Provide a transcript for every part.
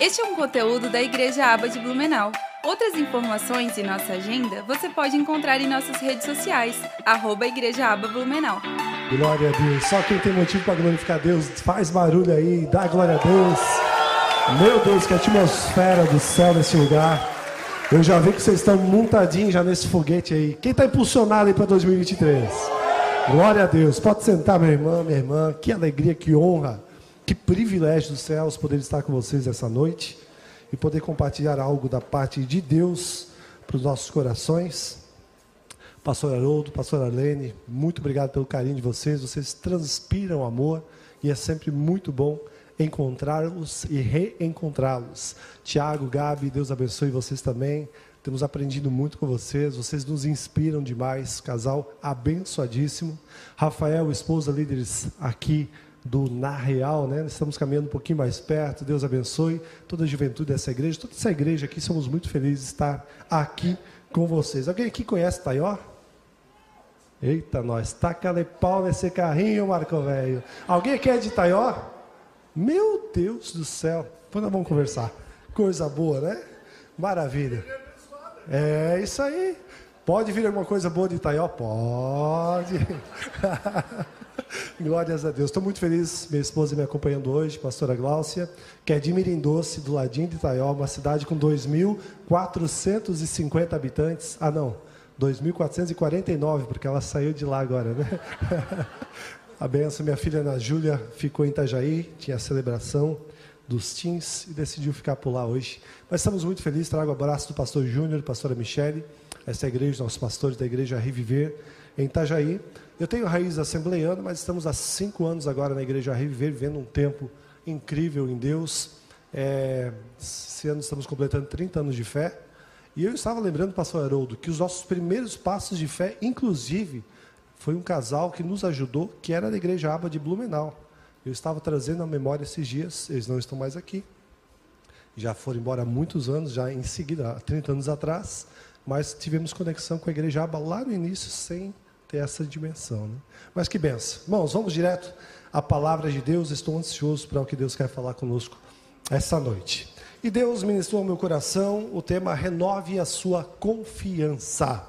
Este é um conteúdo da Igreja Aba de Blumenau. Outras informações e nossa agenda você pode encontrar em nossas redes sociais, arroba Igreja Aba Blumenau. Glória a Deus. Só quem tem motivo para glorificar Deus, faz barulho aí, dá glória a Deus. Meu Deus, que atmosfera do céu nesse lugar. Eu já vi que vocês estão montadinhos já nesse foguete aí. Quem está impulsionado aí para 2023? Glória a Deus. Pode sentar, minha irmã, minha irmã. Que alegria, que honra, que privilégio dos céus poder estar com vocês essa noite e poder compartilhar algo da parte de Deus para os nossos corações. Pastor Haroldo, Pastor Arlene, muito obrigado pelo carinho de vocês. Vocês transpiram amor e é sempre muito bom encontrá-los e reencontrá-los. Tiago, Gabi, Deus abençoe vocês também. Temos aprendido muito com vocês, vocês nos inspiram demais. Casal abençoadíssimo. Rafael, esposa, líderes aqui do Na Real, né? Estamos caminhando um pouquinho mais perto. Deus abençoe toda a juventude dessa igreja, toda essa igreja aqui. Somos muito felizes de estar aqui com vocês. Alguém aqui conhece Taió? Eita, nós, taca-lhe pau nesse carrinho, Marco Velho. Alguém aqui é de Taió? Meu Deus do céu. Nós vamos conversar. Coisa boa, né? Maravilha. É isso aí. Pode vir alguma coisa boa de Itaió? Pode. Glórias a Deus. Estou muito feliz, minha esposa me acompanhando hoje, pastora Gláucia, que é de Mirindoce, do ladinho de Itaió, uma cidade com 2.450 habitantes. Ah, não, 2.449, porque ela saiu de lá agora, né? A benção, minha filha Ana Júlia ficou em Itajaí, tinha a celebração dos teens e decidiu ficar por lá hoje. Mas estamos muito felizes, trago o abraço do pastor Júnior, pastora Michele, essa é igreja, nossos pastores da igreja Reviver, em Itajaí. Eu tenho raiz assembleiana, mas estamos há cinco anos agora na igreja Reviver, vivendo um tempo incrível em Deus. É, esse ano estamos completando 30 anos de fé. E eu estava lembrando, pastor Haroldo, que os nossos primeiros passos de fé, inclusive, foi um casal que nos ajudou, que era da igreja Aba de Blumenau. Eu estava trazendo à memória esses dias, eles não estão mais aqui. Já foram embora há muitos anos, já em seguida, há 30 anos atrás, mas tivemos conexão com a igreja Aba lá no início, sem ter essa dimensão. Né? Mas que benção. Irmãos, vamos direto à palavra de Deus. Estou ansioso para o que Deus quer falar conosco essa noite. E Deus ministrou ao meu coração o tema Renove a sua confiança.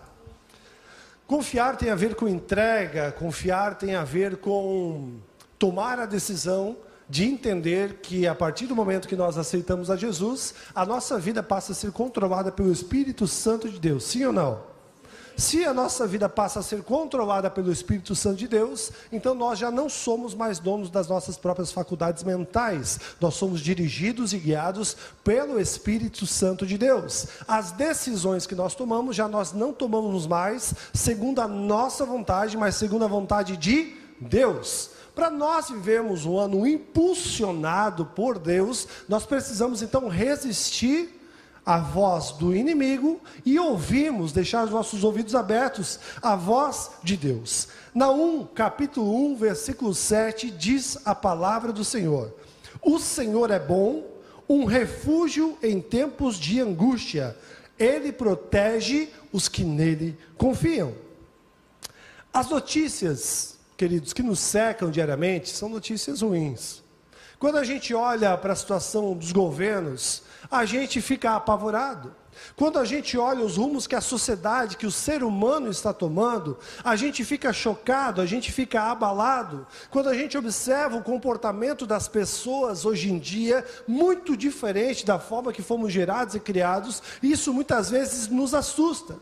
Confiar tem a ver com entrega, confiar tem a ver com tomar a decisão de entender que a partir do momento que nós aceitamos a Jesus, a nossa vida passa a ser controlada pelo Espírito Santo de Deus. Sim ou não? Se a nossa vida passa a ser controlada pelo Espírito Santo de Deus, então nós já não somos mais donos das nossas próprias faculdades mentais. Nós somos dirigidos e guiados pelo Espírito Santo de Deus. As decisões que nós tomamos, já nós não tomamos mais segundo a nossa vontade, mas segundo a vontade de Deus. Para nós vivermos um ano impulsionado por Deus, nós precisamos então resistir a voz do inimigo e ouvimos, deixar os nossos ouvidos abertos à voz de Deus. Naum, capítulo 1, versículo 7, diz a palavra do Senhor: O Senhor é bom, um refúgio em tempos de angústia. Ele protege os que nele confiam. As notícias, queridos, que nos secam diariamente são notícias ruins. Quando a gente olha para a situação dos governos, a gente fica apavorado. Quando a gente olha os rumos que a sociedade, que o ser humano está tomando, a gente fica chocado, a gente fica abalado. Quando a gente observa o comportamento das pessoas hoje em dia, muito diferente da forma que fomos gerados e criados, isso muitas vezes nos assusta.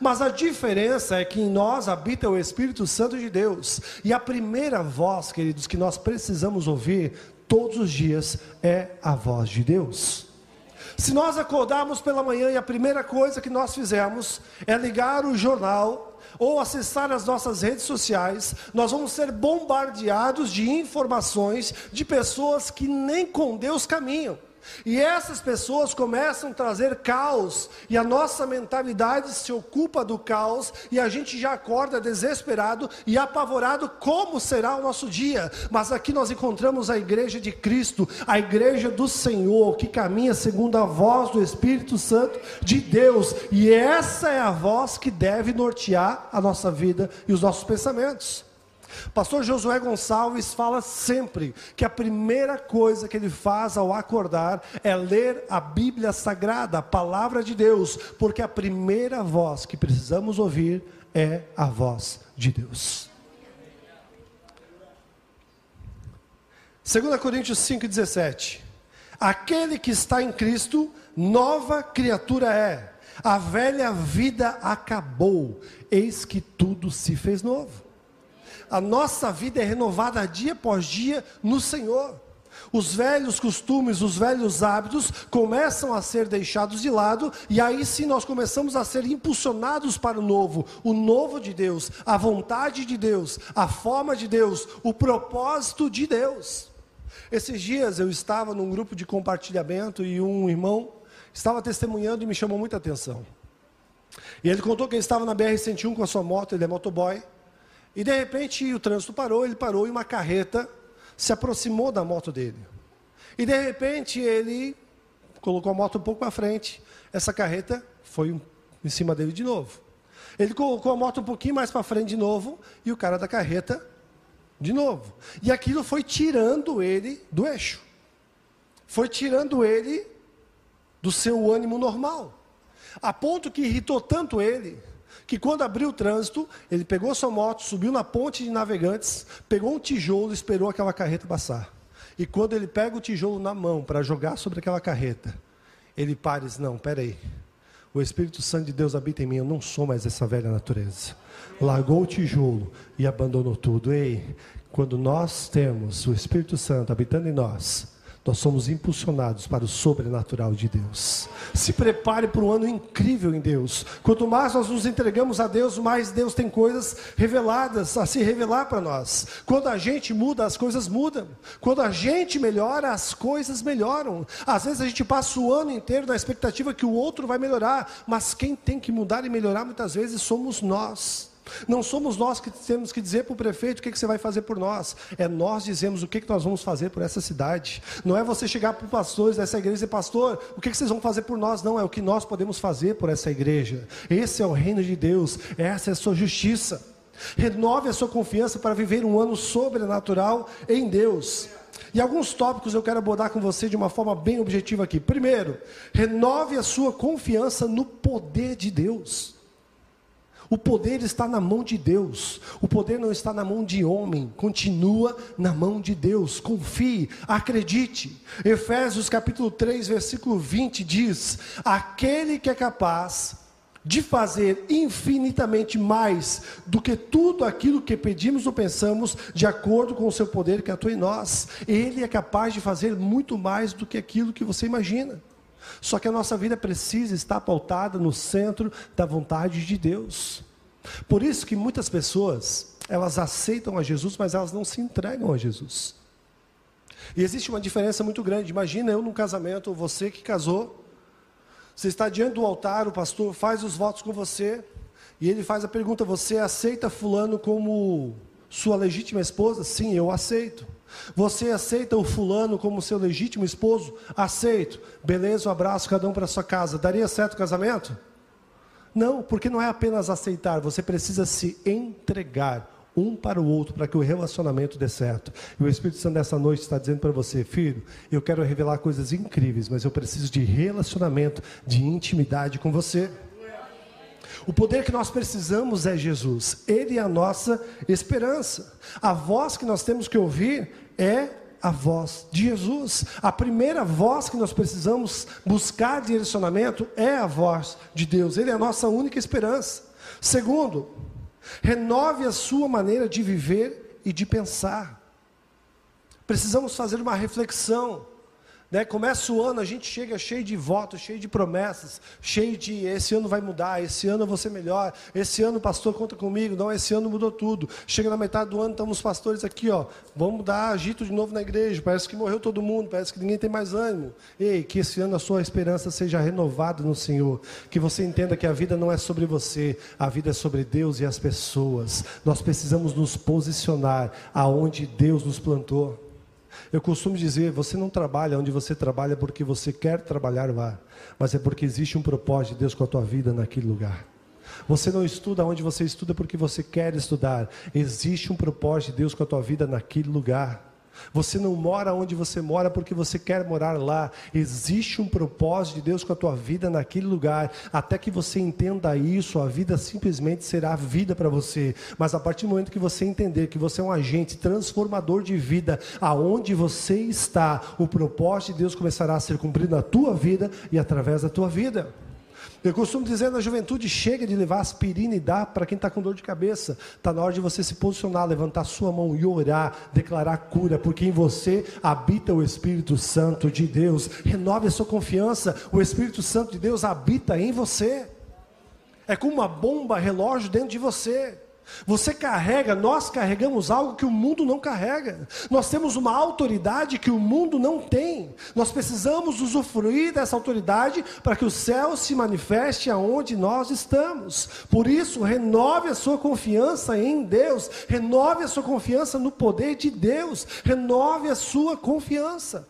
Mas a diferença é que em nós habita o Espírito Santo de Deus. E a primeira voz, queridos, que nós precisamos ouvir todos os dias é a voz de Deus. Se nós acordarmos pela manhã e a primeira coisa que nós fizermos é ligar o jornal ou acessar as nossas redes sociais, nós vamos ser bombardeados de informações de pessoas que nem com Deus caminham. E essas pessoas começam a trazer caos, e a nossa mentalidade se ocupa do caos, e a gente já acorda desesperado e apavorado como será o nosso dia. Mas aqui nós encontramos a igreja de Cristo, a igreja do Senhor, que caminha segundo a voz do Espírito Santo de Deus, e essa é a voz que deve nortear a nossa vida e os nossos pensamentos. Pastor Josué Gonçalves fala sempre que a primeira coisa que ele faz ao acordar é ler a Bíblia Sagrada, a palavra de Deus, porque a primeira voz que precisamos ouvir é a voz de Deus. 2 Coríntios 5,17: Aquele que está em Cristo, nova criatura é, a velha vida acabou, eis que tudo se fez novo a nossa vida é renovada dia após dia no Senhor. Os velhos costumes, os velhos hábitos começam a ser deixados de lado, e aí sim nós começamos a ser impulsionados para o novo, o novo de Deus, a vontade de Deus, a forma de Deus, o propósito de Deus. Esses dias eu estava num grupo de compartilhamento e um irmão estava testemunhando e me chamou muita atenção. E ele contou que ele estava na BR-101 com a sua moto, ele é motoboy, e de repente o trânsito parou, ele parou e uma carreta se aproximou da moto dele. E de repente ele colocou a moto um pouco para frente. Essa carreta foi em cima dele de novo. Ele colocou a moto um pouquinho mais para frente de novo e o cara da carreta de novo. E aquilo foi tirando ele do eixo. Foi tirando ele do seu ânimo normal. A ponto que irritou tanto ele que quando abriu o trânsito, ele pegou sua moto, subiu na ponte de navegantes, pegou um tijolo e esperou aquela carreta passar. E quando ele pega o tijolo na mão para jogar sobre aquela carreta, ele para e diz: Não, peraí. O Espírito Santo de Deus habita em mim, eu não sou mais essa velha natureza. Largou o tijolo e abandonou tudo. Ei, quando nós temos o Espírito Santo habitando em nós, nós somos impulsionados para o sobrenatural de Deus. Se prepare para um ano incrível em Deus. Quanto mais nós nos entregamos a Deus, mais Deus tem coisas reveladas a se revelar para nós. Quando a gente muda, as coisas mudam. Quando a gente melhora, as coisas melhoram. Às vezes a gente passa o ano inteiro na expectativa que o outro vai melhorar, mas quem tem que mudar e melhorar muitas vezes somos nós. Não somos nós que temos que dizer para o prefeito o que, que, você vai fazer por nós. É nós dizemos o que, que nós vamos fazer por essa cidade. Não é você chegar para os pastores dessa igreja e dizer, pastor, o que, que vocês vão fazer por nós? Não, é o que nós podemos fazer por essa igreja. Esse é o reino de Deus, essa é a sua justiça. Renove a sua confiança para viver um ano sobrenatural em Deus. E alguns tópicos eu quero abordar com você de uma forma bem objetiva aqui. Primeiro, renove a sua confiança no poder de Deus. O poder está na mão de Deus. O poder não está na mão de homem. Continua na mão de Deus. Confie, acredite. Efésios capítulo 3, versículo 20 diz: Aquele que é capaz de fazer infinitamente mais do que tudo aquilo que pedimos ou pensamos, de acordo com o seu poder que atua em nós. Ele é capaz de fazer muito mais do que aquilo que você imagina. Só que a nossa vida precisa estar pautada no centro da vontade de Deus. Por isso que muitas pessoas, elas aceitam a Jesus, mas elas não se entregam a Jesus. E existe uma diferença muito grande. Imagina eu num casamento, você que casou, você está diante do altar, o pastor faz os votos com você, e ele faz a pergunta: Você aceita Fulano como sua legítima esposa? Sim, eu aceito. Você aceita o fulano como seu legítimo esposo? Aceito. Beleza, um abraço, cada um para sua casa. Daria certo o casamento? Não, porque não é apenas aceitar, você precisa se entregar um para o outro para que o relacionamento dê certo. E o Espírito Santo nessa noite está dizendo para você, filho, eu quero revelar coisas incríveis, mas eu preciso de relacionamento, de intimidade com você. O poder que nós precisamos é Jesus. Ele é a nossa esperança. A voz que nós temos que ouvir é a voz de Jesus. A primeira voz que nós precisamos buscar direcionamento é a voz de Deus. Ele é a nossa única esperança. Segundo, renove a sua maneira de viver e de pensar. Precisamos fazer uma reflexão né? Começa o ano, a gente chega cheio de votos, cheio de promessas, cheio de esse ano vai mudar, esse ano eu vou ser melhor, esse ano o pastor conta comigo, não, esse ano mudou tudo. Chega na metade do ano, estamos os pastores aqui, ó, vamos dar agito de novo na igreja, parece que morreu todo mundo, parece que ninguém tem mais ânimo. Ei, que esse ano a sua esperança seja renovada no Senhor, que você entenda que a vida não é sobre você, a vida é sobre Deus e as pessoas. Nós precisamos nos posicionar aonde Deus nos plantou. Eu costumo dizer: você não trabalha onde você trabalha porque você quer trabalhar lá, mas é porque existe um propósito de Deus com a tua vida naquele lugar. Você não estuda onde você estuda porque você quer estudar. Existe um propósito de Deus com a tua vida naquele lugar. Você não mora onde você mora porque você quer morar lá. Existe um propósito de Deus com a tua vida naquele lugar. Até que você entenda isso, a vida simplesmente será vida para você. Mas a partir do momento que você entender que você é um agente transformador de vida, aonde você está, o propósito de Deus começará a ser cumprido na tua vida e através da tua vida. Eu costumo dizer na juventude: chega de levar aspirina e dar para quem está com dor de cabeça. Está na hora de você se posicionar, levantar sua mão e orar, declarar cura, porque em você habita o Espírito Santo de Deus. Renove a sua confiança, o Espírito Santo de Deus habita em você. É como uma bomba relógio dentro de você. Você carrega, nós carregamos algo que o mundo não carrega. Nós temos uma autoridade que o mundo não tem. Nós precisamos usufruir dessa autoridade para que o céu se manifeste aonde nós estamos. Por isso, renove a sua confiança em Deus, renove a sua confiança no poder de Deus, renove a sua confiança.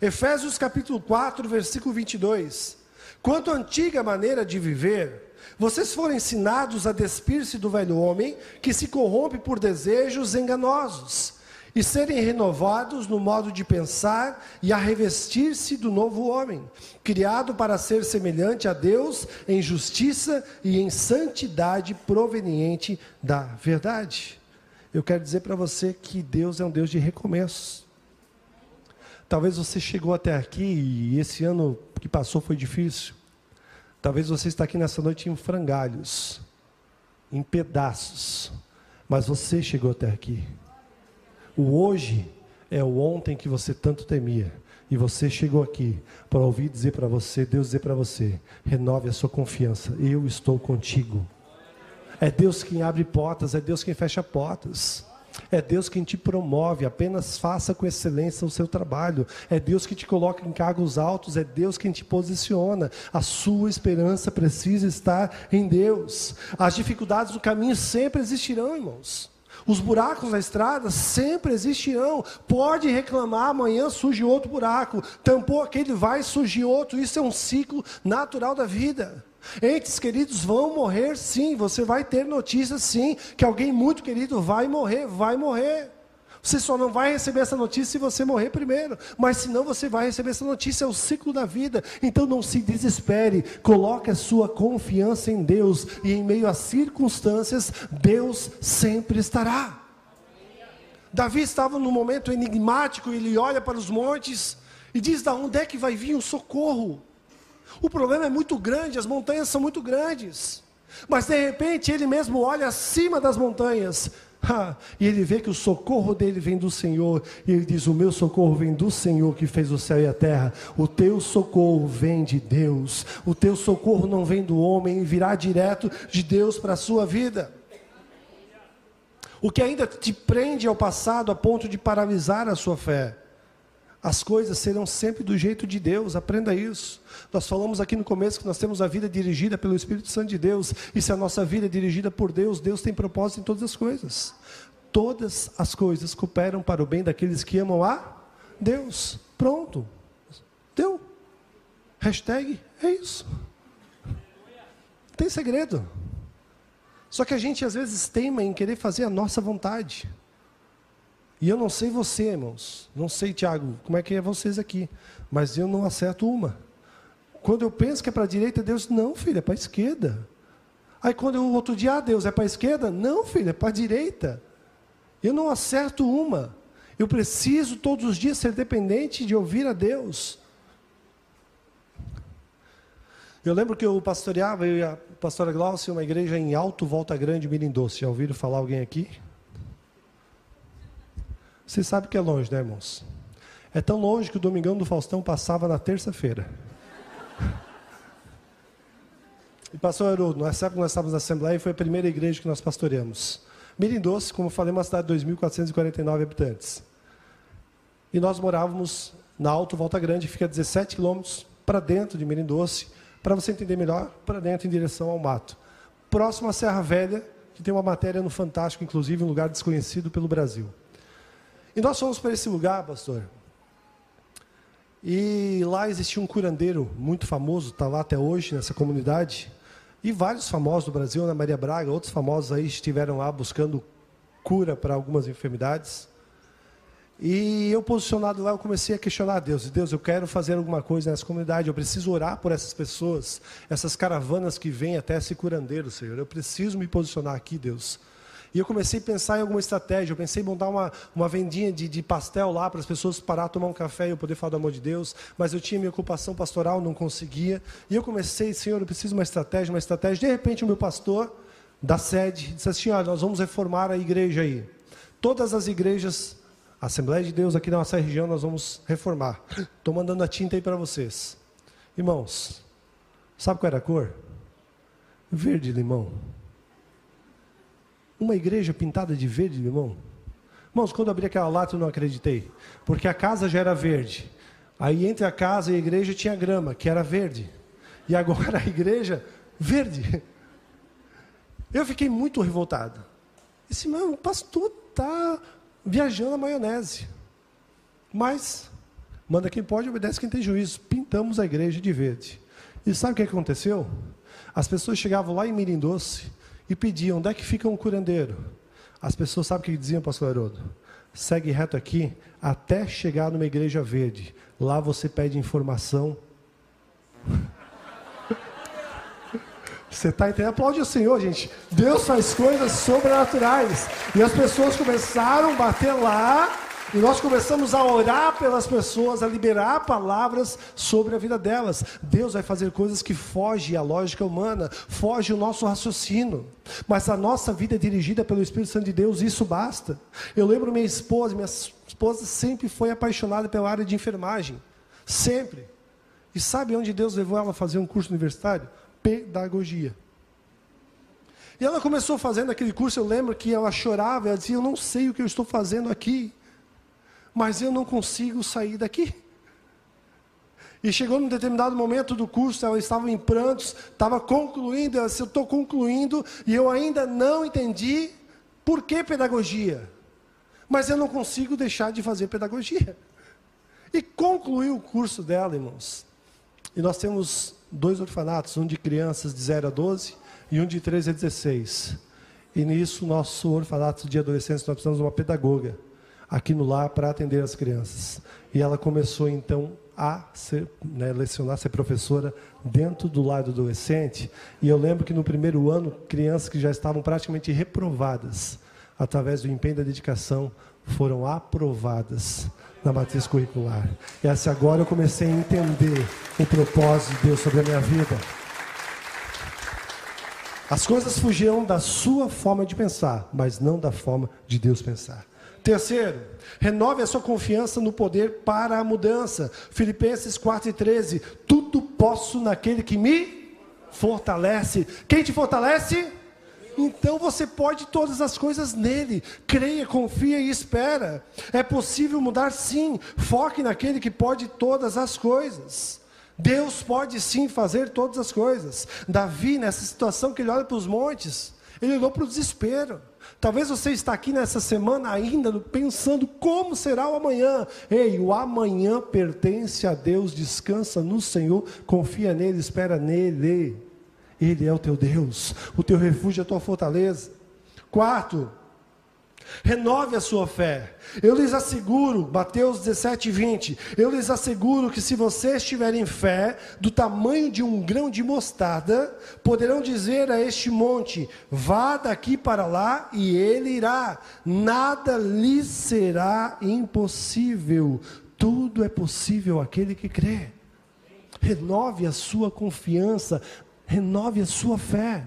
Efésios capítulo 4, versículo 22. Quanto à antiga maneira de viver, vocês foram ensinados a despir-se do velho homem, que se corrompe por desejos enganosos, e serem renovados no modo de pensar e a revestir-se do novo homem, criado para ser semelhante a Deus em justiça e em santidade proveniente da verdade. Eu quero dizer para você que Deus é um Deus de recomeços. Talvez você chegou até aqui e esse ano que passou foi difícil. Talvez você está aqui nessa noite em frangalhos, em pedaços, mas você chegou até aqui. O hoje é o ontem que você tanto temia. E você chegou aqui para ouvir dizer para você, Deus dizer para você, renove a sua confiança, eu estou contigo. É Deus quem abre portas, é Deus quem fecha portas. É Deus quem te promove, apenas faça com excelência o seu trabalho. É Deus que te coloca em cargos altos, é Deus quem te posiciona. A sua esperança precisa estar em Deus. As dificuldades do caminho sempre existirão, irmãos. Os buracos na estrada sempre existirão. Pode reclamar, amanhã surge outro buraco. Tampou aquele, vai surgir outro. Isso é um ciclo natural da vida. Entes queridos vão morrer sim, você vai ter notícia sim, que alguém muito querido vai morrer, vai morrer. Você só não vai receber essa notícia se você morrer primeiro, mas senão você vai receber essa notícia, é o ciclo da vida. Então não se desespere, coloque a sua confiança em Deus e em meio às circunstâncias, Deus sempre estará. Davi estava num momento enigmático, ele olha para os montes e diz: "Da onde é que vai vir o socorro?" O problema é muito grande, as montanhas são muito grandes. Mas de repente ele mesmo olha acima das montanhas. e ele vê que o socorro dele vem do Senhor. E ele diz: O meu socorro vem do Senhor que fez o céu e a terra. O teu socorro vem de Deus. O teu socorro não vem do homem, virá direto de Deus para a sua vida. O que ainda te prende ao passado a ponto de paralisar a sua fé as coisas serão sempre do jeito de Deus, aprenda isso. Nós falamos aqui no começo que nós temos a vida dirigida pelo Espírito Santo de Deus, e se a nossa vida é dirigida por Deus, Deus tem propósito em todas as coisas. Todas as coisas cooperam para o bem daqueles que amam a Deus. Pronto. Deu. Hashtag é isso. Tem segredo. Só que a gente às vezes teima em querer fazer a nossa vontade. E eu não sei você, irmãos. Não sei, Tiago, como é que é vocês aqui. Mas eu não acerto uma. Quando eu penso que é para a direita, Deus, não, filho, é para a esquerda. Aí quando eu outro dia, ah, Deus, é para a esquerda? Não, filho, é para a direita. Eu não acerto uma. Eu preciso todos os dias ser dependente de ouvir a Deus. Eu lembro que eu pastoreava, eu e a pastora Glaucia, uma igreja em Alto Volta Grande, Mirim Doce. Já ouviram falar alguém aqui? Você sabe que é longe, né, irmãos? É tão longe que o Domingão do Faustão passava na terça-feira. E pastor Haroldo, nessa época nós estávamos na Assembleia e foi a primeira igreja que nós pastoreamos. Mirim Doce, como falei, uma cidade de 2.449 habitantes. E nós morávamos na Alto Volta Grande, que fica 17 quilômetros para dentro de Mirim Doce, para você entender melhor, para dentro em direção ao mato. Próximo à Serra Velha, que tem uma matéria no Fantástico, inclusive, um lugar desconhecido pelo Brasil. E nós fomos para esse lugar, pastor. E lá existia um curandeiro muito famoso, está lá até hoje nessa comunidade. E vários famosos do Brasil, Ana Maria Braga, outros famosos aí estiveram lá buscando cura para algumas enfermidades. E eu posicionado lá, eu comecei a questionar a Deus. Deus, eu quero fazer alguma coisa nessa comunidade. Eu preciso orar por essas pessoas, essas caravanas que vêm até esse curandeiro, Senhor. Eu preciso me posicionar aqui, Deus. E eu comecei a pensar em alguma estratégia. Eu pensei em montar uma, uma vendinha de, de pastel lá para as pessoas parar, tomar um café e eu poder falar do amor de Deus. Mas eu tinha minha ocupação pastoral, não conseguia. E eu comecei, Senhor, eu preciso de uma estratégia, uma estratégia. De repente, o meu pastor da sede disse assim: Olha, nós vamos reformar a igreja aí. Todas as igrejas a Assembleia de Deus aqui na nossa região nós vamos reformar. Estou mandando a tinta aí para vocês. Irmãos, sabe qual era a cor? Verde limão. Uma igreja pintada de verde limão. Irmãos, quando abri aquela lata eu não acreditei. Porque a casa já era verde. Aí entre a casa e a igreja tinha grama, que era verde. E agora a igreja, verde. Eu fiquei muito revoltado. Esse irmão, o pastor está viajando na maionese. Mas, manda quem pode, obedece quem tem juízo. Pintamos a igreja de verde. E sabe o que aconteceu? As pessoas chegavam lá em Mirim Doce e pediam: onde é que fica um curandeiro? As pessoas sabem o que diziam, pastor Haroldo? Segue reto aqui até chegar numa igreja verde. Lá você pede informação. Você está entendendo? Aplaude o Senhor, gente. Deus faz coisas sobrenaturais. E as pessoas começaram a bater lá. E nós começamos a orar pelas pessoas, a liberar palavras sobre a vida delas. Deus vai fazer coisas que fogem à lógica humana, foge o nosso raciocínio. Mas a nossa vida é dirigida pelo Espírito Santo de Deus, e isso basta. Eu lembro minha esposa, minha esposa sempre foi apaixonada pela área de enfermagem. Sempre. E sabe onde Deus levou ela a fazer um curso universitário? pedagogia. E ela começou fazendo aquele curso, eu lembro que ela chorava, ela dizia: Eu não sei o que eu estou fazendo aqui, mas eu não consigo sair daqui. E chegou num determinado momento do curso, ela estava em prantos, estava concluindo, ela disse: Eu estou concluindo e eu ainda não entendi por que pedagogia, mas eu não consigo deixar de fazer pedagogia. E concluiu o curso dela, irmãos. E nós temos dois orfanatos, um de crianças de 0 a 12 e um de 13 a 16. E nisso, nosso orfanato de adolescentes, nós precisamos de uma pedagoga aqui no lar para atender as crianças. E ela começou então a ser, né, lecionar, ser professora dentro do lar do adolescente. E eu lembro que no primeiro ano, crianças que já estavam praticamente reprovadas, através do empenho da dedicação, foram aprovadas na matriz curricular. E essa agora eu comecei a entender o propósito de Deus sobre a minha vida. As coisas fugiam da sua forma de pensar, mas não da forma de Deus pensar. Terceiro, renove a sua confiança no poder para a mudança. Filipenses 4 e 13. Tudo posso naquele que me fortalece. Quem te fortalece? Então você pode todas as coisas nele. Creia, confia e espera. É possível mudar sim. Foque naquele que pode todas as coisas. Deus pode sim fazer todas as coisas. Davi, nessa situação que ele olha para os montes, ele olhou para o desespero. Talvez você está aqui nessa semana ainda pensando como será o amanhã. Ei, o amanhã pertence a Deus, descansa no Senhor, confia nele, espera nele. Ele é o teu Deus, o teu refúgio, a tua fortaleza. Quarto, renove a sua fé. Eu lhes asseguro, Mateus 17, 20, eu lhes asseguro que se vocês tiverem fé do tamanho de um grão de mostarda, poderão dizer a este monte: vá daqui para lá, e ele irá. Nada lhes será impossível. Tudo é possível aquele que crê. Renove a sua confiança Renove a sua fé.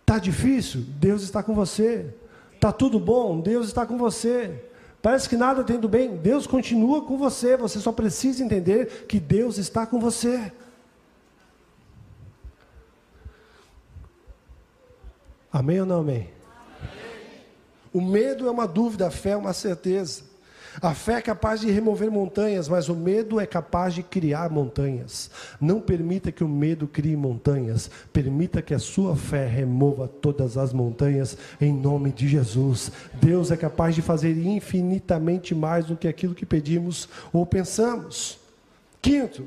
Está difícil? Deus está com você. Está tudo bom? Deus está com você. Parece que nada tem do bem? Deus continua com você. Você só precisa entender que Deus está com você. Amém ou não amém? amém? O medo é uma dúvida, a fé é uma certeza. A fé é capaz de remover montanhas, mas o medo é capaz de criar montanhas. Não permita que o medo crie montanhas. Permita que a sua fé remova todas as montanhas em nome de Jesus. Deus é capaz de fazer infinitamente mais do que aquilo que pedimos ou pensamos. Quinto,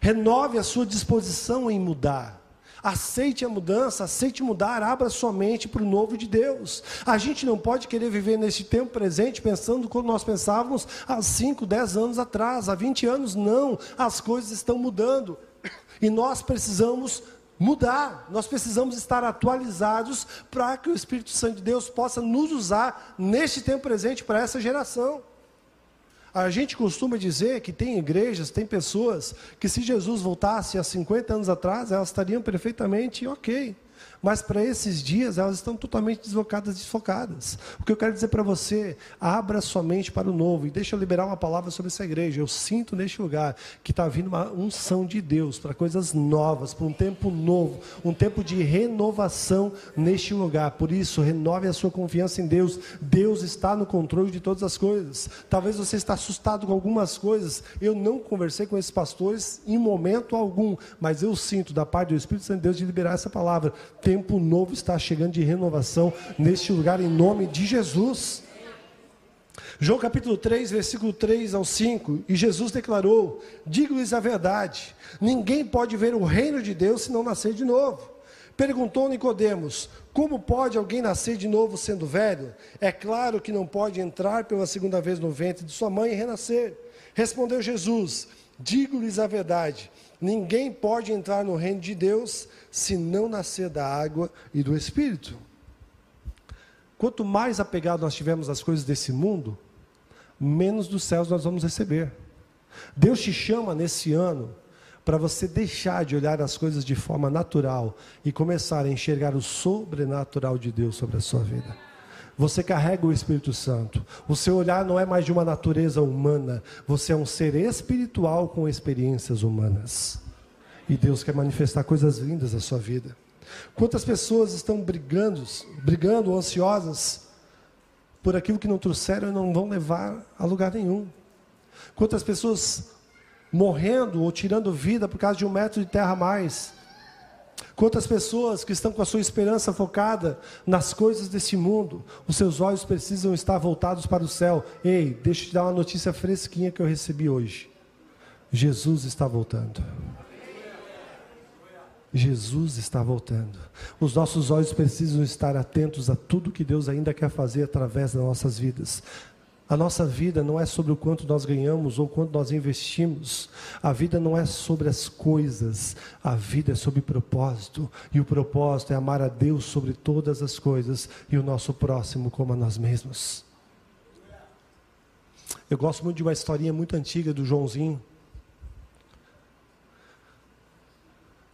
Renove a sua disposição em mudar. Aceite a mudança, aceite mudar, abra sua mente para o novo de Deus. A gente não pode querer viver nesse tempo presente pensando como nós pensávamos há 5, 10 anos atrás, há 20 anos, não. As coisas estão mudando. E nós precisamos mudar, nós precisamos estar atualizados para que o Espírito Santo de Deus possa nos usar neste tempo presente para essa geração. A gente costuma dizer que tem igrejas, tem pessoas que se Jesus voltasse há 50 anos atrás, elas estariam perfeitamente ok. Mas para esses dias elas estão totalmente deslocadas, desfocadas. O que eu quero dizer para você, abra sua mente para o novo e deixa eu liberar uma palavra sobre essa igreja. Eu sinto neste lugar que está vindo uma unção de Deus para coisas novas, para um tempo novo, um tempo de renovação neste lugar. Por isso, renove a sua confiança em Deus. Deus está no controle de todas as coisas. Talvez você está assustado com algumas coisas. Eu não conversei com esses pastores em momento algum, mas eu sinto da parte do Espírito Santo de Deus de liberar essa palavra tempo novo está chegando de renovação neste lugar, em nome de Jesus. João capítulo 3, versículo 3 ao 5, e Jesus declarou: Digo-lhes a verdade, ninguém pode ver o reino de Deus se não nascer de novo. Perguntou Nicodemos: Como pode alguém nascer de novo sendo velho? É claro que não pode entrar pela segunda vez no ventre de sua mãe e renascer. Respondeu Jesus: Digo-lhes a verdade, ninguém pode entrar no reino de Deus se não nascer da água e do Espírito. Quanto mais apegado nós tivermos às coisas desse mundo, menos dos céus nós vamos receber. Deus te chama nesse ano para você deixar de olhar as coisas de forma natural e começar a enxergar o sobrenatural de Deus sobre a sua vida. Você carrega o Espírito Santo. O seu olhar não é mais de uma natureza humana. Você é um ser espiritual com experiências humanas. E Deus quer manifestar coisas lindas na sua vida. Quantas pessoas estão brigando, brigando, ansiosas por aquilo que não trouxeram e não vão levar a lugar nenhum? Quantas pessoas morrendo ou tirando vida por causa de um metro de terra a mais? Quantas pessoas que estão com a sua esperança focada nas coisas desse mundo, os seus olhos precisam estar voltados para o céu. Ei, deixa eu te dar uma notícia fresquinha que eu recebi hoje. Jesus está voltando. Jesus está voltando. Os nossos olhos precisam estar atentos a tudo que Deus ainda quer fazer através das nossas vidas. A nossa vida não é sobre o quanto nós ganhamos ou quanto nós investimos. A vida não é sobre as coisas. A vida é sobre propósito. E o propósito é amar a Deus sobre todas as coisas e o nosso próximo como a nós mesmos. Eu gosto muito de uma historinha muito antiga do Joãozinho.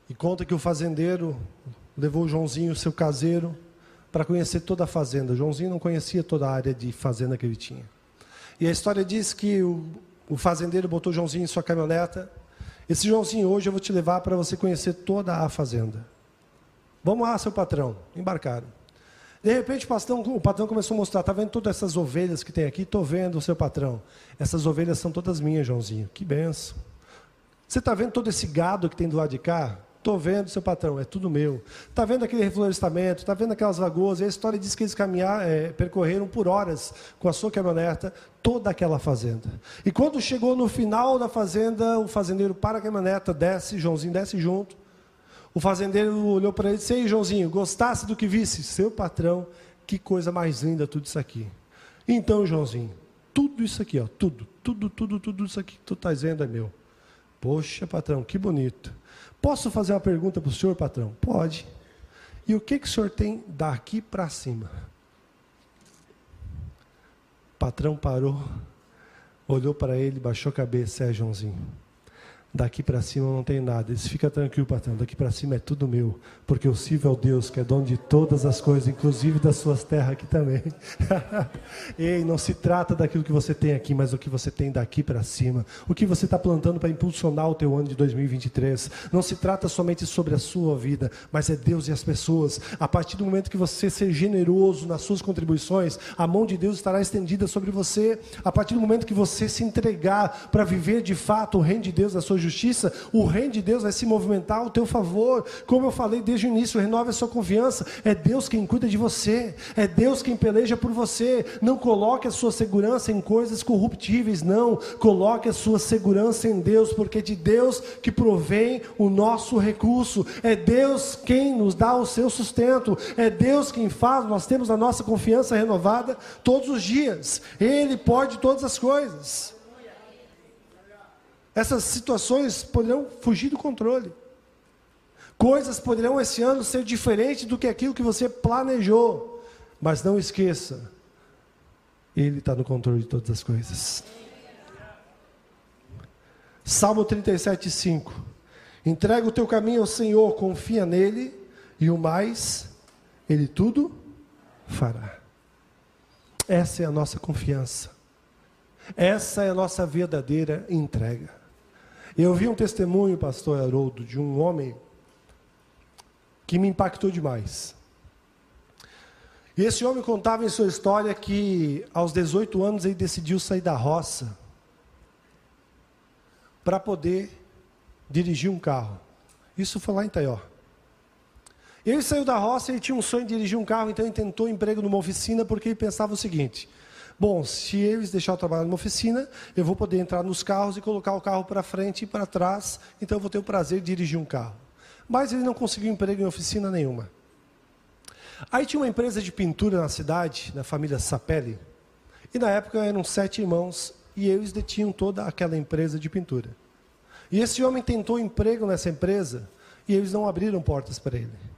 E conta que o fazendeiro levou o Joãozinho, seu caseiro, para conhecer toda a fazenda. O Joãozinho não conhecia toda a área de fazenda que ele tinha. E a história diz que o, o fazendeiro botou o Joãozinho em sua caminhoneta. Esse Joãozinho hoje eu vou te levar para você conhecer toda a fazenda. Vamos lá, seu patrão. Embarcaram. De repente o patrão, o patrão começou a mostrar, está vendo todas essas ovelhas que tem aqui? Estou vendo, seu patrão. Essas ovelhas são todas minhas, Joãozinho. Que benção. Você está vendo todo esse gado que tem do lado de cá? Estou vendo, seu patrão, é tudo meu. Está vendo aquele reflorestamento, está vendo aquelas lagoas, e a história diz que eles caminhar, é, percorreram por horas com a sua caminhoneta toda aquela fazenda. E quando chegou no final da fazenda, o fazendeiro para a caminhoneta, desce, Joãozinho desce junto. O fazendeiro olhou para ele e disse, Ei, Joãozinho, gostasse do que visse? Seu patrão, que coisa mais linda tudo isso aqui. Então, Joãozinho, tudo isso aqui, ó, tudo, tudo, tudo, tudo isso aqui que tu estás vendo é meu. Poxa, patrão, que bonito. Posso fazer uma pergunta para o senhor, patrão? Pode. E o que, que o senhor tem daqui para cima? O patrão parou, olhou para ele, baixou a cabeça, é Joãozinho. Daqui para cima não tem nada. Ele fica tranquilo, patrão. Daqui para cima é tudo meu. Porque eu sirvo ao Deus que é dono de todas as coisas, inclusive das suas terras aqui também. Ei, não se trata daquilo que você tem aqui, mas o que você tem daqui para cima. O que você está plantando para impulsionar o teu ano de 2023. Não se trata somente sobre a sua vida, mas é Deus e as pessoas. A partir do momento que você ser generoso nas suas contribuições, a mão de Deus estará estendida sobre você. A partir do momento que você se entregar para viver de fato o reino de Deus na sua justiça, o reino de Deus vai se movimentar ao teu favor. Como eu falei desde o início, renove a sua confiança. É Deus quem cuida de você, é Deus quem peleja por você. Não coloque a sua segurança em coisas corruptíveis, não. Coloque a sua segurança em Deus, porque é de Deus que provém o nosso recurso. É Deus quem nos dá o seu sustento. É Deus quem faz, nós temos a nossa confiança renovada todos os dias. Ele pode todas as coisas. Essas situações poderão fugir do controle. Coisas poderão esse ano ser diferentes do que aquilo que você planejou. Mas não esqueça, Ele está no controle de todas as coisas. Salmo 37, 5. Entrega o teu caminho ao Senhor, confia nele, e o mais, Ele tudo fará. Essa é a nossa confiança. Essa é a nossa verdadeira entrega. Eu vi um testemunho, pastor Haroldo, de um homem que me impactou demais. E esse homem contava em sua história que aos 18 anos ele decidiu sair da roça para poder dirigir um carro. Isso foi lá em Taió. Ele saiu da roça e tinha um sonho de dirigir um carro, então ele tentou emprego numa oficina porque ele pensava o seguinte: bom, se eles deixarem eu trabalhar numa oficina, eu vou poder entrar nos carros e colocar o carro para frente e para trás, então eu vou ter o prazer de dirigir um carro. Mas ele não conseguiu emprego em oficina nenhuma. Aí tinha uma empresa de pintura na cidade, na família Sapelli, e na época eram sete irmãos e eles detinham toda aquela empresa de pintura. E esse homem tentou emprego nessa empresa e eles não abriram portas para ele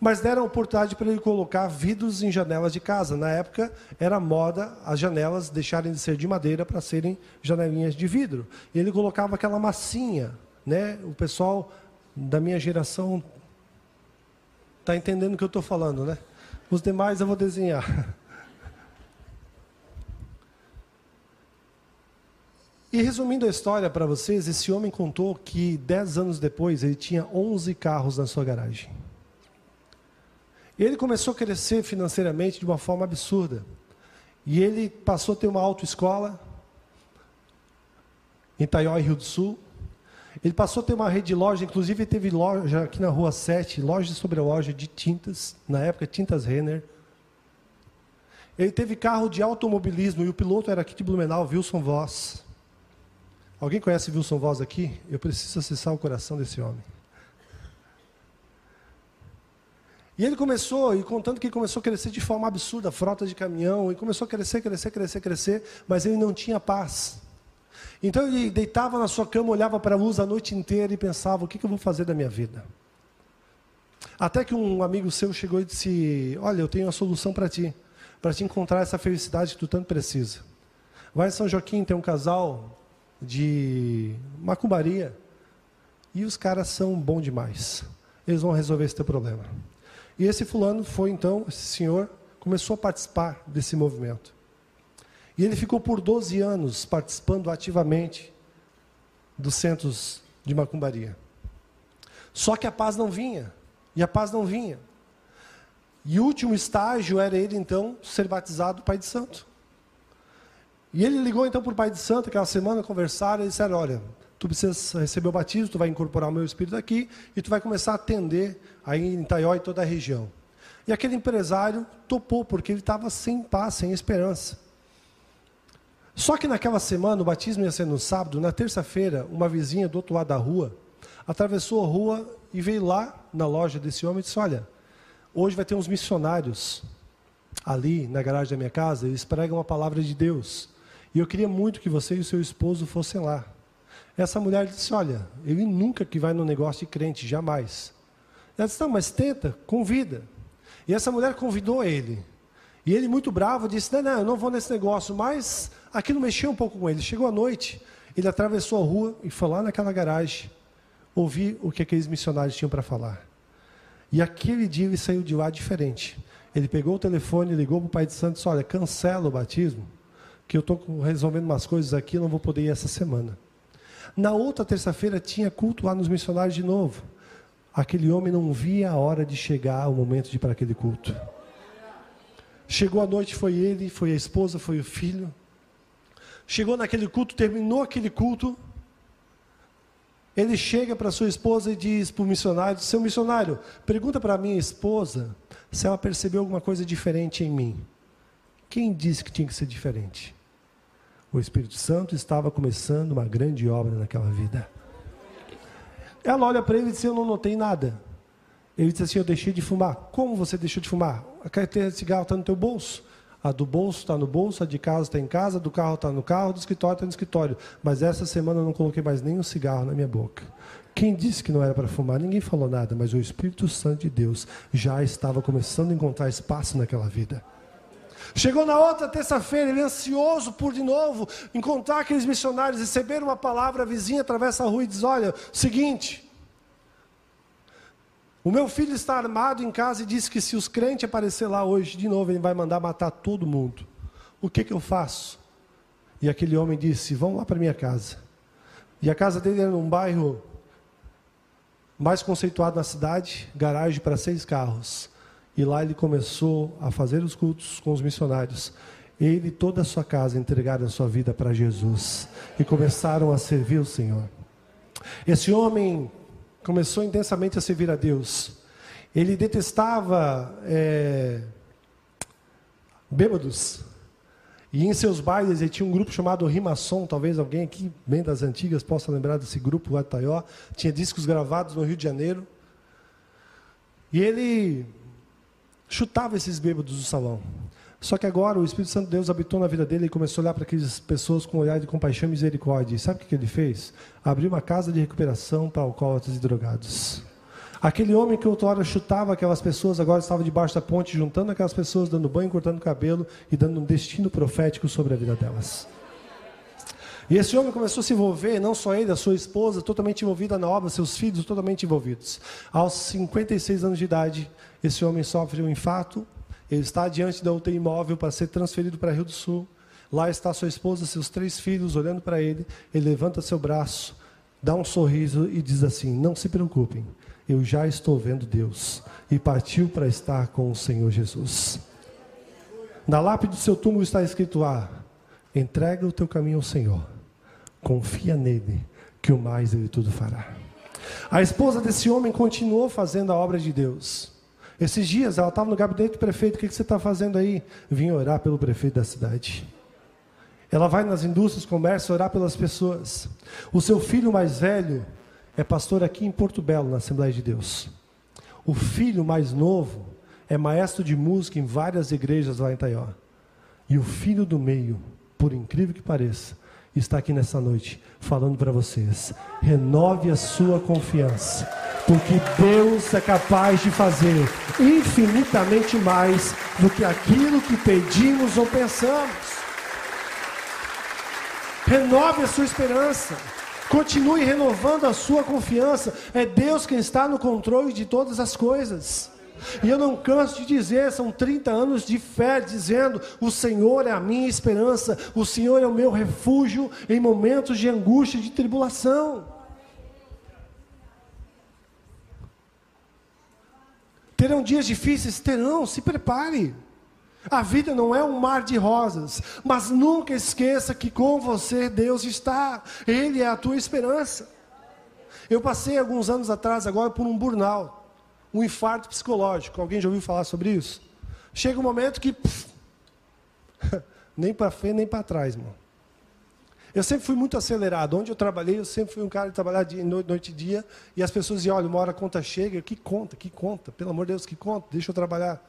mas deram oportunidade para ele colocar vidros em janelas de casa. Na época, era moda as janelas deixarem de ser de madeira para serem janelinhas de vidro. E ele colocava aquela massinha. Né? O pessoal da minha geração está entendendo o que eu estou falando, né? Os demais eu vou desenhar. E resumindo a história para vocês, esse homem contou que dez anos depois ele tinha 11 carros na sua garagem. Ele começou a crescer financeiramente de uma forma absurda. E ele passou a ter uma autoescola em Itaió, Rio do Sul. Ele passou a ter uma rede de loja, inclusive teve loja aqui na Rua 7, loja sobre loja de tintas, na época tintas Renner. Ele teve carro de automobilismo e o piloto era aqui de Blumenau, Wilson Voss. Alguém conhece Wilson Voss aqui? Eu preciso acessar o coração desse homem. E ele começou, e contando que começou a crescer de forma absurda, frota de caminhão, e começou a crescer, crescer, crescer, crescer, mas ele não tinha paz. Então ele deitava na sua cama, olhava para a luz a noite inteira e pensava: o que, que eu vou fazer da minha vida? Até que um amigo seu chegou e disse: Olha, eu tenho uma solução para ti, para te encontrar essa felicidade que tu tanto precisa. Vai em São Joaquim, tem um casal de macumbaria, e os caras são bom demais. Eles vão resolver esse teu problema. E esse fulano foi então, esse senhor, começou a participar desse movimento. E ele ficou por 12 anos participando ativamente dos centros de macumbaria. Só que a paz não vinha. E a paz não vinha. E o último estágio era ele, então, ser batizado Pai de Santo. E ele ligou, então, para o Pai de Santo, aquela semana, conversaram, e disseram, olha, tu precisa receber o batismo, tu vai incorporar o meu espírito aqui, e tu vai começar a atender aí em Itaió e toda a região. E aquele empresário topou, porque ele estava sem paz, sem esperança. Só que naquela semana, o batismo ia ser no sábado, na terça-feira, uma vizinha do outro lado da rua atravessou a rua e veio lá na loja desse homem e disse: Olha, hoje vai ter uns missionários ali na garagem da minha casa, eles pregam a palavra de Deus. E eu queria muito que você e o seu esposo fossem lá. Essa mulher disse: Olha, ele nunca que vai no negócio de crente, jamais. Ela disse: Não, mas tenta, convida. E essa mulher convidou ele. E ele, muito bravo, disse: Não, não, eu não vou nesse negócio. Mas aquilo mexeu um pouco com ele. Chegou a noite, ele atravessou a rua e foi lá naquela garagem ouvir o que aqueles missionários tinham para falar. E aquele dia ele saiu de lá diferente. Ele pegou o telefone, ligou para o pai de santo e disse: Olha, cancela o batismo, que eu estou resolvendo umas coisas aqui, não vou poder ir essa semana. Na outra terça-feira tinha culto lá nos missionários de novo aquele homem não via a hora de chegar o momento de ir para aquele culto. Chegou a noite, foi ele, foi a esposa, foi o filho. Chegou naquele culto, terminou aquele culto. Ele chega para sua esposa e diz para o missionário: Seu missionário, pergunta para minha esposa se ela percebeu alguma coisa diferente em mim. Quem disse que tinha que ser diferente? O Espírito Santo estava começando uma grande obra naquela vida. Ela olha para ele e diz: Eu não notei nada. Ele diz assim: Eu deixei de fumar. Como você deixou de fumar? A carteira de cigarro está no teu bolso. A do bolso está no bolso, a de casa está em casa, a do carro está no carro, a do escritório está no escritório. Mas essa semana eu não coloquei mais nenhum cigarro na minha boca. Quem disse que não era para fumar? Ninguém falou nada, mas o Espírito Santo de Deus já estava começando a encontrar espaço naquela vida. Chegou na outra terça-feira, ele ansioso por de novo encontrar aqueles missionários, receber uma palavra, a vizinha atravessa a rua e diz: Olha, seguinte, o meu filho está armado em casa e disse que se os crentes aparecer lá hoje de novo, ele vai mandar matar todo mundo. O que, que eu faço? E aquele homem disse: Vão lá para minha casa. E a casa dele era num bairro mais conceituado na cidade, garagem para seis carros. E lá ele começou a fazer os cultos com os missionários. Ele e toda a sua casa entregaram a sua vida para Jesus e começaram a servir o Senhor. Esse homem começou intensamente a servir a Deus. Ele detestava é, bêbados. E em seus bailes ele tinha um grupo chamado Rimasson, talvez alguém aqui, bem das antigas, possa lembrar desse grupo de Taió. Tinha discos gravados no Rio de Janeiro. E ele chutava esses bêbados do salão. Só que agora o Espírito Santo de Deus habitou na vida dele e começou a olhar para aquelas pessoas com um olhar de compaixão e misericórdia. E sabe o que ele fez? Abriu uma casa de recuperação para alcoólatras e drogados. Aquele homem que outrora chutava aquelas pessoas, agora estava debaixo da ponte, juntando aquelas pessoas, dando banho, cortando cabelo e dando um destino profético sobre a vida delas. E esse homem começou a se envolver, não só ele, a sua esposa, totalmente envolvida na obra, seus filhos totalmente envolvidos. Aos 56 anos de idade, esse homem sofre um infarto, ele está diante da UTI imóvel para ser transferido para Rio do Sul. Lá está sua esposa, seus três filhos olhando para ele. Ele levanta seu braço, dá um sorriso e diz assim: Não se preocupem, eu já estou vendo Deus. E partiu para estar com o Senhor Jesus. Na lápide do seu túmulo está escrito: Ah, entrega o teu caminho ao Senhor, confia nele, que o mais ele tudo fará. A esposa desse homem continuou fazendo a obra de Deus. Esses dias ela estava no gabinete do prefeito, o que, que você está fazendo aí? Vim orar pelo prefeito da cidade. Ela vai nas indústrias, comércio, orar pelas pessoas. O seu filho mais velho é pastor aqui em Porto Belo, na Assembleia de Deus. O filho mais novo é maestro de música em várias igrejas lá em Taió. E o filho do meio, por incrível que pareça, está aqui nessa noite falando para vocês: renove a sua confiança, porque Deus é capaz de fazer infinitamente mais do que aquilo que pedimos ou pensamos. Renove a sua esperança. Continue renovando a sua confiança. É Deus quem está no controle de todas as coisas. E eu não canso de dizer, são 30 anos de fé, dizendo: o Senhor é a minha esperança, o Senhor é o meu refúgio em momentos de angústia e de tribulação. Terão dias difíceis? Terão, se prepare. A vida não é um mar de rosas, mas nunca esqueça que com você Deus está, Ele é a tua esperança. Eu passei alguns anos atrás agora por um burnout um infarto psicológico. Alguém já ouviu falar sobre isso? Chega um momento que nem para frente nem para trás, irmão. Eu sempre fui muito acelerado. Onde eu trabalhei, eu sempre fui um cara de trabalhar de noite, e dia. E as pessoas diziam, olha, uma hora a conta chega. Que conta, que conta? Pelo amor de Deus, que conta? Deixa eu trabalhar.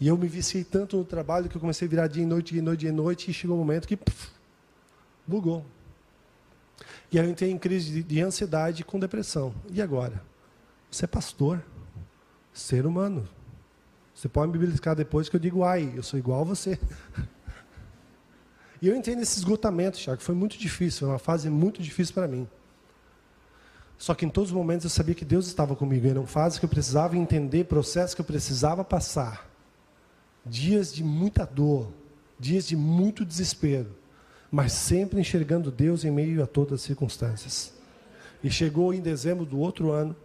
E eu me viciei tanto no trabalho que eu comecei a virar dia e noite, dia e noite, dia e noite. E chegou um momento que pff, bugou. E aí eu entrei em crise de, de ansiedade com depressão. E agora? Você é pastor ser humano. Você pode me beliscar depois que eu digo, ai, eu sou igual a você. E eu entendo esse esgotamento, Tiago, foi muito difícil, foi uma fase muito difícil para mim. Só que em todos os momentos eu sabia que Deus estava comigo. Eram fases que eu precisava entender, processos que eu precisava passar. Dias de muita dor, dias de muito desespero, mas sempre enxergando Deus em meio a todas as circunstâncias. E chegou em dezembro do outro ano,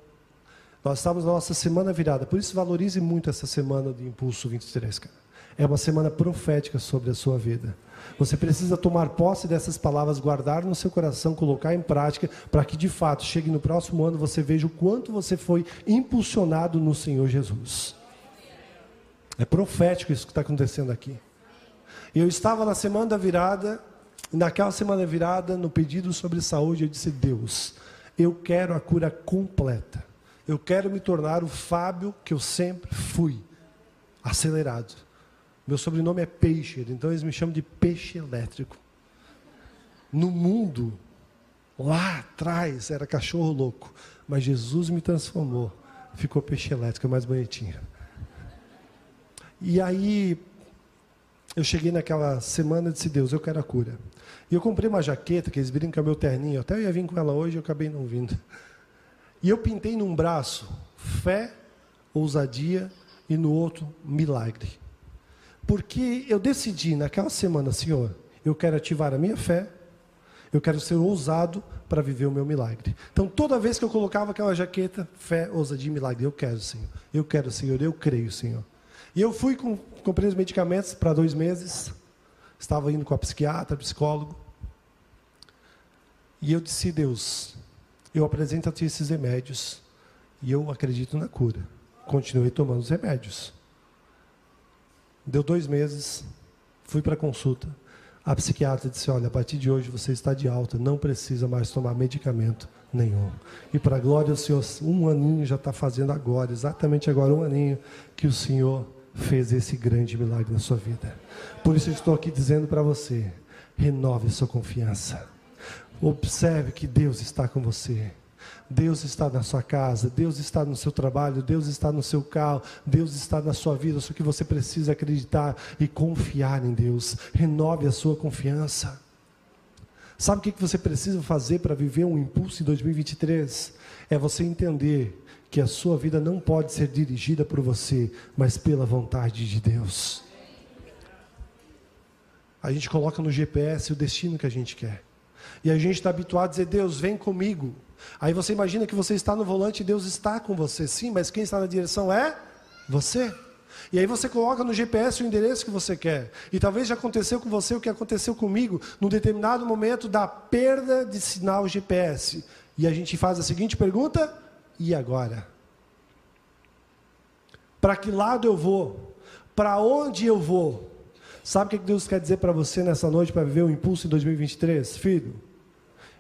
nós estamos na nossa semana virada, por isso valorize muito essa semana de Impulso 23, cara. É uma semana profética sobre a sua vida. Você precisa tomar posse dessas palavras, guardar no seu coração, colocar em prática, para que de fato chegue no próximo ano você veja o quanto você foi impulsionado no Senhor Jesus. É profético isso que está acontecendo aqui. Eu estava na semana da virada, e naquela semana virada, no pedido sobre saúde, eu disse: Deus, eu quero a cura completa. Eu quero me tornar o Fábio que eu sempre fui, acelerado. Meu sobrenome é Peixe, então eles me chamam de peixe elétrico. No mundo, lá atrás, era cachorro louco, mas Jesus me transformou. Ficou peixe elétrico, é mais bonitinho. E aí, eu cheguei naquela semana e disse: Deus, eu quero a cura. E eu comprei uma jaqueta, que eles brincam meu terninho. Até eu ia vir com ela hoje, eu acabei não vindo. E eu pintei num braço fé, ousadia e no outro milagre. Porque eu decidi naquela semana, Senhor, eu quero ativar a minha fé, eu quero ser ousado para viver o meu milagre. Então, toda vez que eu colocava aquela jaqueta, fé, ousadia e milagre, eu quero, Senhor. Eu quero, Senhor, eu creio, Senhor. E eu fui, com, comprei os medicamentos para dois meses, estava indo com a psiquiatra, psicólogo. E eu disse, Deus, eu apresento a ti esses remédios e eu acredito na cura. Continuei tomando os remédios. Deu dois meses, fui para a consulta. A psiquiatra disse: Olha, a partir de hoje você está de alta, não precisa mais tomar medicamento nenhum. E para a glória do Senhor, um aninho já está fazendo agora, exatamente agora, um aninho, que o Senhor fez esse grande milagre na sua vida. Por isso eu estou aqui dizendo para você: renove sua confiança. Observe que Deus está com você. Deus está na sua casa, Deus está no seu trabalho, Deus está no seu carro, Deus está na sua vida. Só que você precisa acreditar e confiar em Deus. Renove a sua confiança. Sabe o que você precisa fazer para viver um impulso em 2023? É você entender que a sua vida não pode ser dirigida por você, mas pela vontade de Deus. A gente coloca no GPS o destino que a gente quer. E a gente está habituado a dizer: Deus, vem comigo. Aí você imagina que você está no volante e Deus está com você. Sim, mas quem está na direção é você. E aí você coloca no GPS o endereço que você quer. E talvez já aconteceu com você o que aconteceu comigo num determinado momento da perda de sinal GPS. E a gente faz a seguinte pergunta: e agora? Para que lado eu vou? Para onde eu vou? Sabe o que Deus quer dizer para você nessa noite para viver o impulso em 2023? Filho,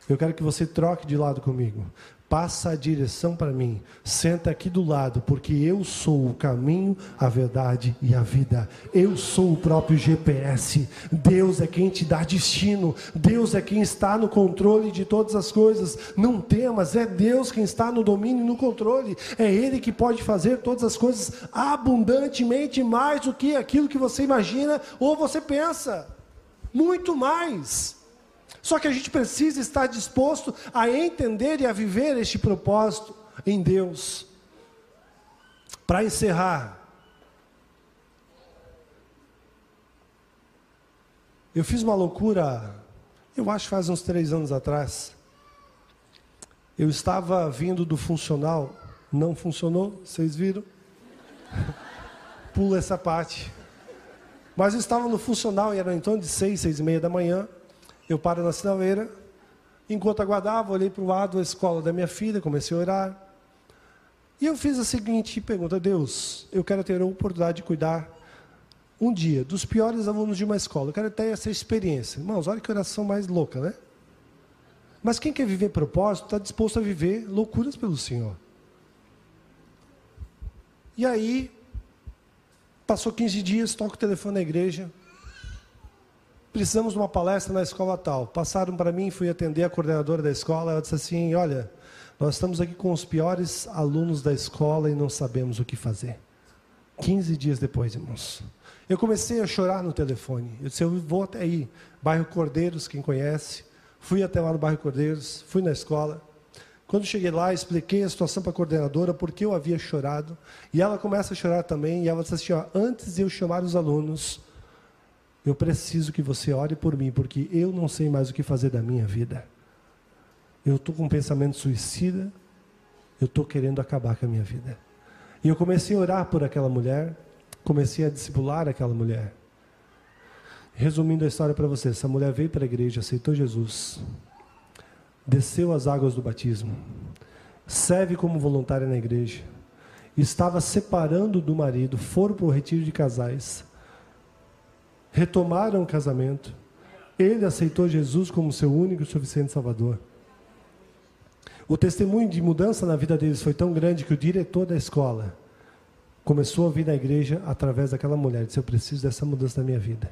eu quero que você troque de lado comigo passa a direção para mim, senta aqui do lado, porque eu sou o caminho, a verdade e a vida. Eu sou o próprio GPS. Deus é quem te dá destino. Deus é quem está no controle de todas as coisas. Não temas, é Deus quem está no domínio e no controle. É Ele que pode fazer todas as coisas abundantemente mais do que aquilo que você imagina ou você pensa. Muito mais. Só que a gente precisa estar disposto a entender e a viver este propósito em Deus. Para encerrar, eu fiz uma loucura, eu acho faz uns três anos atrás. Eu estava vindo do funcional, não funcionou, vocês viram? Pula essa parte. Mas eu estava no funcional e era em torno de seis, seis e meia da manhã. Eu paro na sinaleira, enquanto aguardava, olhei para o lado da escola da minha filha, comecei a orar. E eu fiz a seguinte pergunta: Deus, eu quero ter a oportunidade de cuidar um dia dos piores alunos de uma escola. Eu quero ter essa experiência. Irmãos, olha que oração mais louca, né? Mas quem quer viver propósito está disposto a viver loucuras pelo Senhor. E aí, passou 15 dias, toco o telefone na igreja precisamos de uma palestra na escola tal. Passaram para mim, fui atender a coordenadora da escola, ela disse assim, olha, nós estamos aqui com os piores alunos da escola e não sabemos o que fazer. 15 dias depois, irmãos. Eu comecei a chorar no telefone. Eu disse, eu vou até aí. Bairro Cordeiros, quem conhece. Fui até lá no bairro Cordeiros, fui na escola. Quando cheguei lá, expliquei a situação para a coordenadora, porque eu havia chorado. E ela começa a chorar também, e ela disse assim, ó, antes de eu chamar os alunos, eu preciso que você ore por mim, porque eu não sei mais o que fazer da minha vida. Eu estou com um pensamento suicida, eu estou querendo acabar com a minha vida. E eu comecei a orar por aquela mulher, comecei a discipular aquela mulher. Resumindo a história para você, essa mulher veio para a igreja, aceitou Jesus, desceu as águas do batismo, serve como voluntária na igreja, estava separando do marido, foram para o retiro de casais, retomaram o casamento, ele aceitou Jesus como seu único e suficiente Salvador. O testemunho de mudança na vida deles foi tão grande que o diretor da escola começou a vir na igreja através daquela mulher. Disse: Eu preciso dessa mudança na minha vida.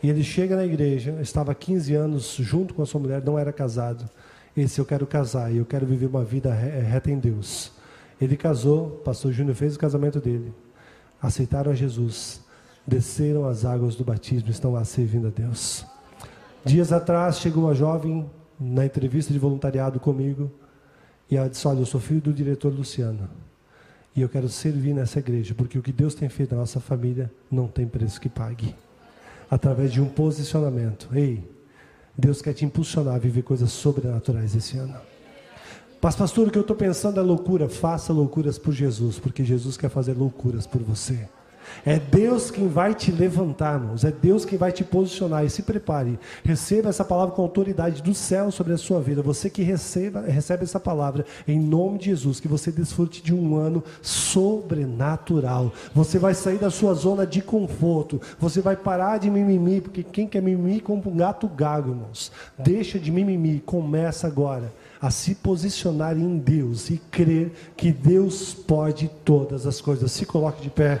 E ele chega na igreja, estava há 15 anos junto com a sua mulher, não era casado. Ele disse: Eu quero casar e eu quero viver uma vida reta em Deus. Ele casou, pastor Júnior fez o casamento dele. Aceitaram a Jesus, desceram as águas do batismo, estão lá servindo a Deus. Dias atrás chegou uma jovem na entrevista de voluntariado comigo e ela disse: Olha, eu sou filho do diretor Luciano e eu quero servir nessa igreja, porque o que Deus tem feito na nossa família não tem preço que pague. Através de um posicionamento. Ei, Deus quer te impulsionar a viver coisas sobrenaturais esse ano. Mas, pastor, o que eu estou pensando é loucura. Faça loucuras por Jesus, porque Jesus quer fazer loucuras por você. É Deus quem vai te levantar, irmãos. É Deus quem vai te posicionar. E se prepare. Receba essa palavra com autoridade do céu sobre a sua vida. Você que receba, recebe essa palavra em nome de Jesus. Que você desfrute de um ano sobrenatural. Você vai sair da sua zona de conforto. Você vai parar de mimimi. Porque quem quer mimimi como um gato gago, irmãos. Deixa de mimimi. Começa agora a se posicionar em Deus e crer que Deus pode todas as coisas. Se coloque de pé